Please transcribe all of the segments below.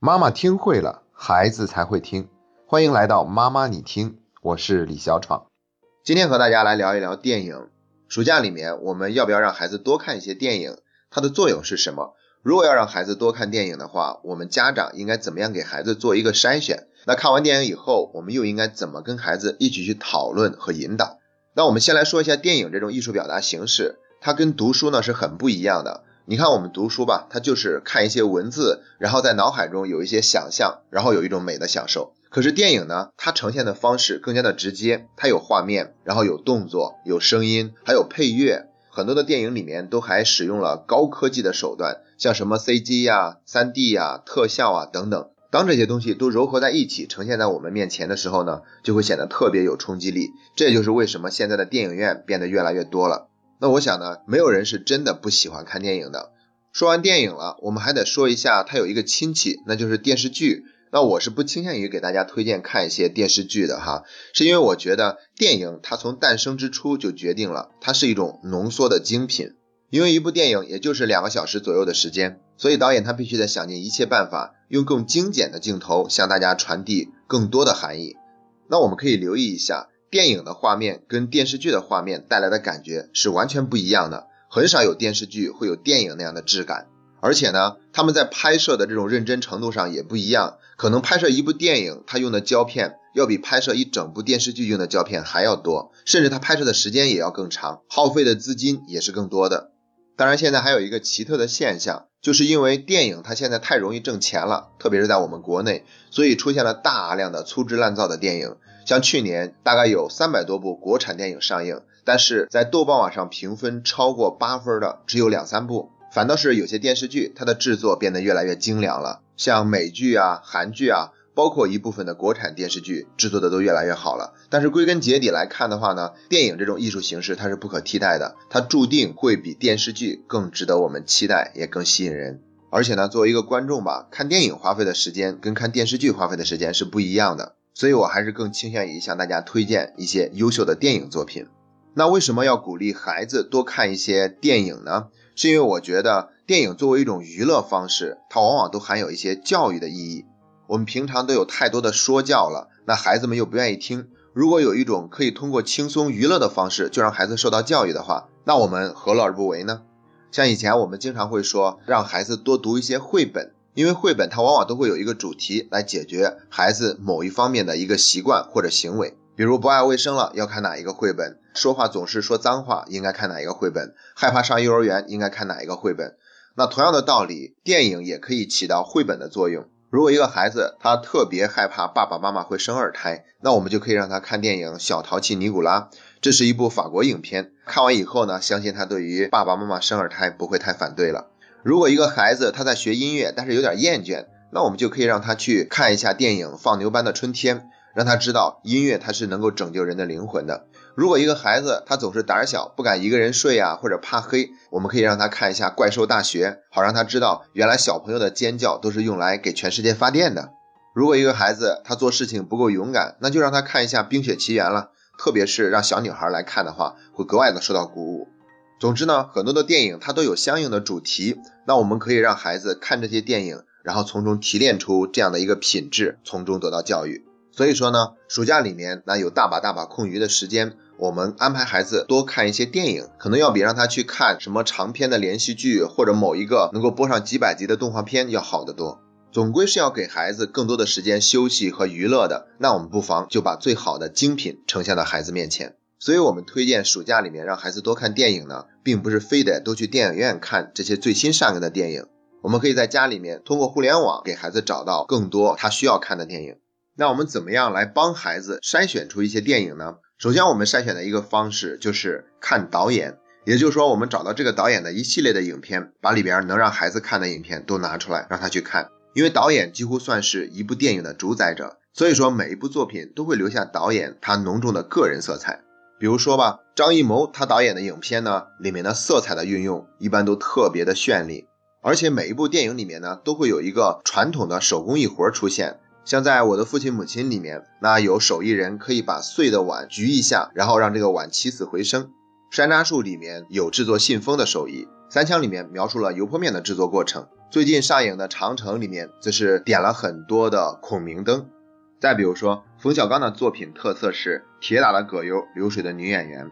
妈妈听会了，孩子才会听。欢迎来到妈妈你听，我是李小闯。今天和大家来聊一聊电影。暑假里面，我们要不要让孩子多看一些电影？它的作用是什么？如果要让孩子多看电影的话，我们家长应该怎么样给孩子做一个筛选？那看完电影以后，我们又应该怎么跟孩子一起去讨论和引导？那我们先来说一下电影这种艺术表达形式，它跟读书呢是很不一样的。你看我们读书吧，它就是看一些文字，然后在脑海中有一些想象，然后有一种美的享受。可是电影呢，它呈现的方式更加的直接，它有画面，然后有动作，有声音，还有配乐。很多的电影里面都还使用了高科技的手段，像什么 CG 呀、3D 呀、特效啊等等。当这些东西都糅合在一起呈现在我们面前的时候呢，就会显得特别有冲击力。这也就是为什么现在的电影院变得越来越多了。那我想呢，没有人是真的不喜欢看电影的。说完电影了，我们还得说一下，它有一个亲戚，那就是电视剧。那我是不倾向于给大家推荐看一些电视剧的哈，是因为我觉得电影它从诞生之初就决定了，它是一种浓缩的精品。因为一部电影也就是两个小时左右的时间，所以导演他必须得想尽一切办法，用更精简的镜头向大家传递更多的含义。那我们可以留意一下。电影的画面跟电视剧的画面带来的感觉是完全不一样的，很少有电视剧会有电影那样的质感，而且呢，他们在拍摄的这种认真程度上也不一样，可能拍摄一部电影，他用的胶片要比拍摄一整部电视剧用的胶片还要多，甚至他拍摄的时间也要更长，耗费的资金也是更多的。当然，现在还有一个奇特的现象，就是因为电影它现在太容易挣钱了，特别是在我们国内，所以出现了大量的粗制滥造的电影。像去年大概有三百多部国产电影上映，但是在豆瓣网上评分超过八分的只有两三部，反倒是有些电视剧它的制作变得越来越精良了，像美剧啊、韩剧啊，包括一部分的国产电视剧制作的都越来越好了。但是归根结底来看的话呢，电影这种艺术形式它是不可替代的，它注定会比电视剧更值得我们期待，也更吸引人。而且呢，作为一个观众吧，看电影花费的时间跟看电视剧花费的时间是不一样的。所以，我还是更倾向于向大家推荐一些优秀的电影作品。那为什么要鼓励孩子多看一些电影呢？是因为我觉得电影作为一种娱乐方式，它往往都含有一些教育的意义。我们平常都有太多的说教了，那孩子们又不愿意听。如果有一种可以通过轻松娱乐的方式就让孩子受到教育的话，那我们何乐而不为呢？像以前我们经常会说，让孩子多读一些绘本。因为绘本它往往都会有一个主题来解决孩子某一方面的一个习惯或者行为，比如不爱卫生了要看哪一个绘本，说话总是说脏话应该看哪一个绘本，害怕上幼儿园应该看哪一个绘本。那同样的道理，电影也可以起到绘本的作用。如果一个孩子他特别害怕爸爸妈妈会生二胎，那我们就可以让他看电影《小淘气尼古拉》，这是一部法国影片。看完以后呢，相信他对于爸爸妈妈生二胎不会太反对了。如果一个孩子他在学音乐，但是有点厌倦，那我们就可以让他去看一下电影《放牛班的春天》，让他知道音乐它是能够拯救人的灵魂的。如果一个孩子他总是胆小，不敢一个人睡啊，或者怕黑，我们可以让他看一下《怪兽大学》，好让他知道原来小朋友的尖叫都是用来给全世界发电的。如果一个孩子他做事情不够勇敢，那就让他看一下《冰雪奇缘》了，特别是让小女孩来看的话，会格外的受到鼓舞。总之呢，很多的电影它都有相应的主题，那我们可以让孩子看这些电影，然后从中提炼出这样的一个品质，从中得到教育。所以说呢，暑假里面那有大把大把空余的时间，我们安排孩子多看一些电影，可能要比让他去看什么长篇的连续剧或者某一个能够播上几百集的动画片要好得多。总归是要给孩子更多的时间休息和娱乐的，那我们不妨就把最好的精品呈现到孩子面前。所以，我们推荐暑假里面让孩子多看电影呢，并不是非得都去电影院看这些最新上映的电影。我们可以在家里面通过互联网给孩子找到更多他需要看的电影。那我们怎么样来帮孩子筛选出一些电影呢？首先，我们筛选的一个方式就是看导演，也就是说，我们找到这个导演的一系列的影片，把里边能让孩子看的影片都拿出来让他去看。因为导演几乎算是一部电影的主宰者，所以说每一部作品都会留下导演他浓重的个人色彩。比如说吧，张艺谋他导演的影片呢，里面的色彩的运用一般都特别的绚丽，而且每一部电影里面呢，都会有一个传统的手工艺活出现。像在我的父亲母亲里面，那有手艺人可以把碎的碗举一下，然后让这个碗起死回生。山楂树里面有制作信封的手艺，三枪里面描述了油泼面的制作过程。最近上映的《长城》里面，则是点了很多的孔明灯。再比如说，冯小刚的作品特色是铁打的葛优，流水的女演员；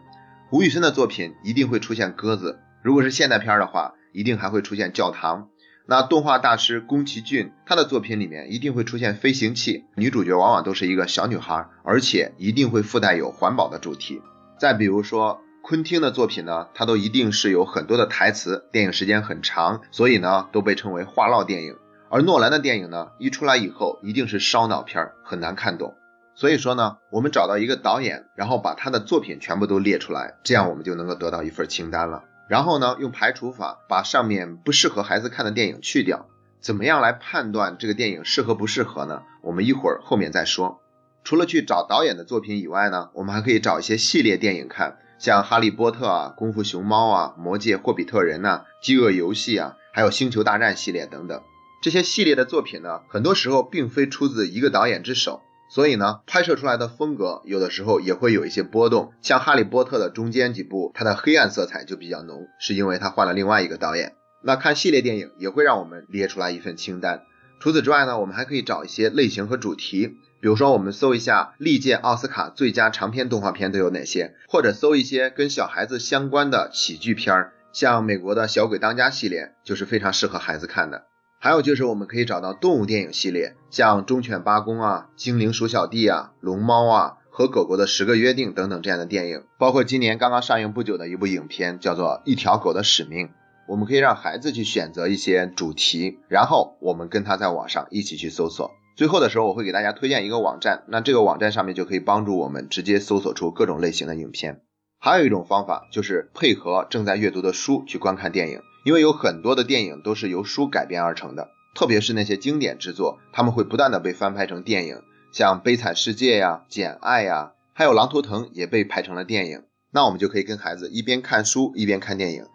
吴宇森的作品一定会出现鸽子。如果是现代片的话，一定还会出现教堂。那动画大师宫崎骏，他的作品里面一定会出现飞行器，女主角往往都是一个小女孩，而且一定会附带有环保的主题。再比如说。昆汀的作品呢，它都一定是有很多的台词，电影时间很长，所以呢都被称为话唠电影。而诺兰的电影呢，一出来以后一定是烧脑片，很难看懂。所以说呢，我们找到一个导演，然后把他的作品全部都列出来，这样我们就能够得到一份清单了。然后呢，用排除法把上面不适合孩子看的电影去掉。怎么样来判断这个电影适合不适合呢？我们一会儿后面再说。除了去找导演的作品以外呢，我们还可以找一些系列电影看。像《哈利波特》啊、《功夫熊猫》啊、《魔戒》、《霍比特人》呐、《饥饿游戏》啊，还有《星球大战》系列等等，这些系列的作品呢，很多时候并非出自一个导演之手，所以呢，拍摄出来的风格有的时候也会有一些波动。像《哈利波特》的中间几部，它的黑暗色彩就比较浓，是因为他换了另外一个导演。那看系列电影也会让我们列出来一份清单。除此之外呢，我们还可以找一些类型和主题。比如说，我们搜一下历届奥斯卡最佳长篇动画片都有哪些，或者搜一些跟小孩子相关的喜剧片儿，像美国的小鬼当家系列就是非常适合孩子看的。还有就是我们可以找到动物电影系列，像忠犬八公啊、精灵鼠小弟啊、龙猫啊和狗狗的十个约定等等这样的电影，包括今年刚刚上映不久的一部影片叫做《一条狗的使命》，我们可以让孩子去选择一些主题，然后我们跟他在网上一起去搜索。最后的时候，我会给大家推荐一个网站，那这个网站上面就可以帮助我们直接搜索出各种类型的影片。还有一种方法就是配合正在阅读的书去观看电影，因为有很多的电影都是由书改编而成的，特别是那些经典之作，他们会不断的被翻拍成电影，像《悲惨世界》呀、《简爱》呀，还有《狼图腾》也被拍成了电影。那我们就可以跟孩子一边看书一边看电影。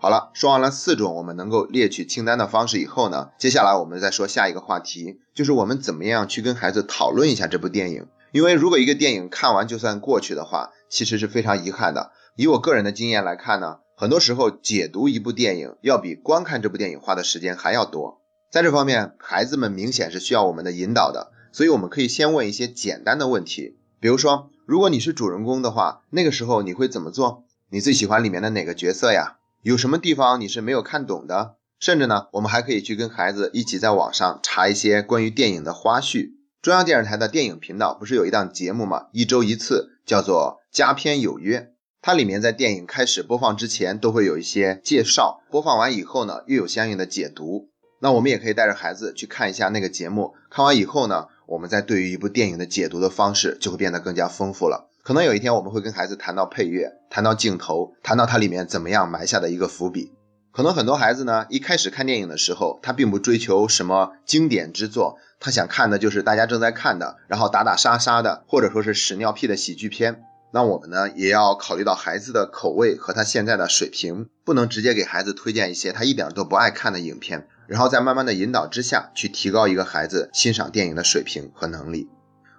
好了，说完了四种我们能够列取清单的方式以后呢，接下来我们再说下一个话题，就是我们怎么样去跟孩子讨论一下这部电影。因为如果一个电影看完就算过去的话，其实是非常遗憾的。以我个人的经验来看呢，很多时候解读一部电影要比观看这部电影花的时间还要多。在这方面，孩子们明显是需要我们的引导的，所以我们可以先问一些简单的问题，比如说，如果你是主人公的话，那个时候你会怎么做？你最喜欢里面的哪个角色呀？有什么地方你是没有看懂的？甚至呢，我们还可以去跟孩子一起在网上查一些关于电影的花絮。中央电视台的电影频道不是有一档节目吗？一周一次，叫做《佳片有约》。它里面在电影开始播放之前都会有一些介绍，播放完以后呢，又有相应的解读。那我们也可以带着孩子去看一下那个节目。看完以后呢，我们在对于一部电影的解读的方式就会变得更加丰富了。可能有一天我们会跟孩子谈到配乐，谈到镜头，谈到它里面怎么样埋下的一个伏笔。可能很多孩子呢，一开始看电影的时候，他并不追求什么经典之作，他想看的就是大家正在看的，然后打打杀杀的，或者说是屎尿屁的喜剧片。那我们呢，也要考虑到孩子的口味和他现在的水平，不能直接给孩子推荐一些他一点都不爱看的影片，然后在慢慢的引导之下去提高一个孩子欣赏电影的水平和能力。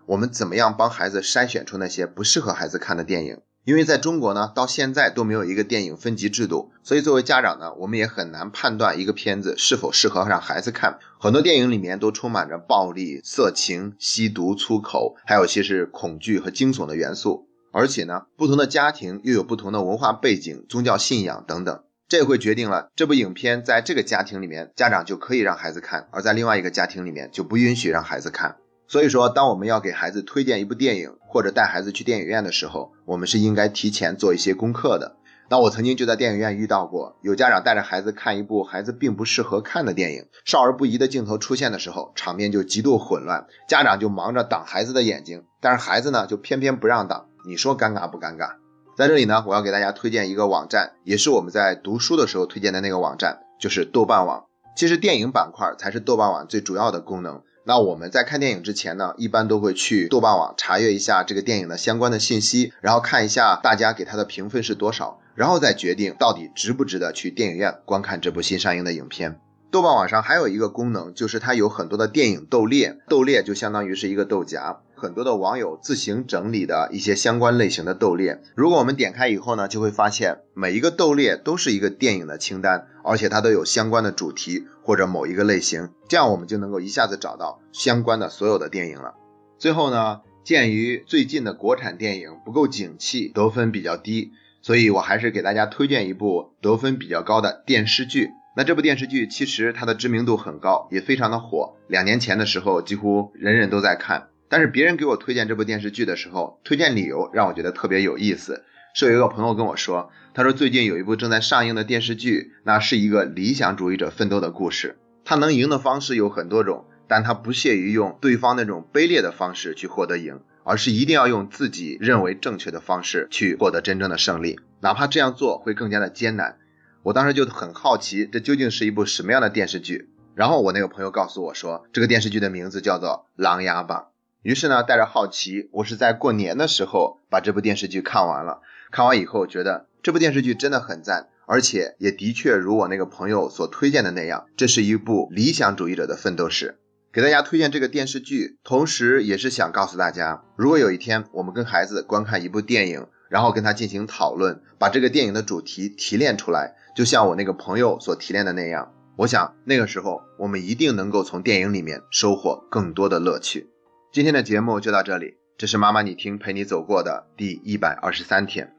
我们怎么样帮孩子筛选出那些不适合孩子看的电影？因为在中国呢，到现在都没有一个电影分级制度，所以作为家长呢，我们也很难判断一个片子是否适合让孩子看。很多电影里面都充满着暴力、色情、吸毒、粗口，还有些是恐惧和惊悚的元素。而且呢，不同的家庭又有不同的文化背景、宗教信仰等等，这会决定了这部影片在这个家庭里面，家长就可以让孩子看，而在另外一个家庭里面就不允许让孩子看。所以说，当我们要给孩子推荐一部电影，或者带孩子去电影院的时候，我们是应该提前做一些功课的。那我曾经就在电影院遇到过，有家长带着孩子看一部孩子并不适合看的电影，少儿不宜的镜头出现的时候，场面就极度混乱，家长就忙着挡孩子的眼睛，但是孩子呢就偏偏不让挡，你说尴尬不尴尬？在这里呢，我要给大家推荐一个网站，也是我们在读书的时候推荐的那个网站，就是豆瓣网。其实电影板块才是豆瓣网最主要的功能。那我们在看电影之前呢，一般都会去豆瓣网查阅一下这个电影的相关的信息，然后看一下大家给它的评分是多少，然后再决定到底值不值得去电影院观看这部新上映的影片。豆瓣网上还有一个功能，就是它有很多的电影豆列，豆列就相当于是一个豆荚，很多的网友自行整理的一些相关类型的豆列。如果我们点开以后呢，就会发现每一个豆列都是一个电影的清单，而且它都有相关的主题。或者某一个类型，这样我们就能够一下子找到相关的所有的电影了。最后呢，鉴于最近的国产电影不够景气，得分比较低，所以我还是给大家推荐一部得分比较高的电视剧。那这部电视剧其实它的知名度很高，也非常的火。两年前的时候，几乎人人都在看。但是别人给我推荐这部电视剧的时候，推荐理由让我觉得特别有意思。是有一个朋友跟我说，他说最近有一部正在上映的电视剧，那是一个理想主义者奋斗的故事。他能赢的方式有很多种，但他不屑于用对方那种卑劣的方式去获得赢，而是一定要用自己认为正确的方式去获得真正的胜利，哪怕这样做会更加的艰难。我当时就很好奇，这究竟是一部什么样的电视剧？然后我那个朋友告诉我说，这个电视剧的名字叫做《琅琊榜》。于是呢，带着好奇，我是在过年的时候把这部电视剧看完了。看完以后，觉得这部电视剧真的很赞，而且也的确如我那个朋友所推荐的那样，这是一部理想主义者的奋斗史。给大家推荐这个电视剧，同时也是想告诉大家，如果有一天我们跟孩子观看一部电影，然后跟他进行讨论，把这个电影的主题提炼出来，就像我那个朋友所提炼的那样，我想那个时候我们一定能够从电影里面收获更多的乐趣。今天的节目就到这里，这是妈妈你听陪你走过的第一百二十三天。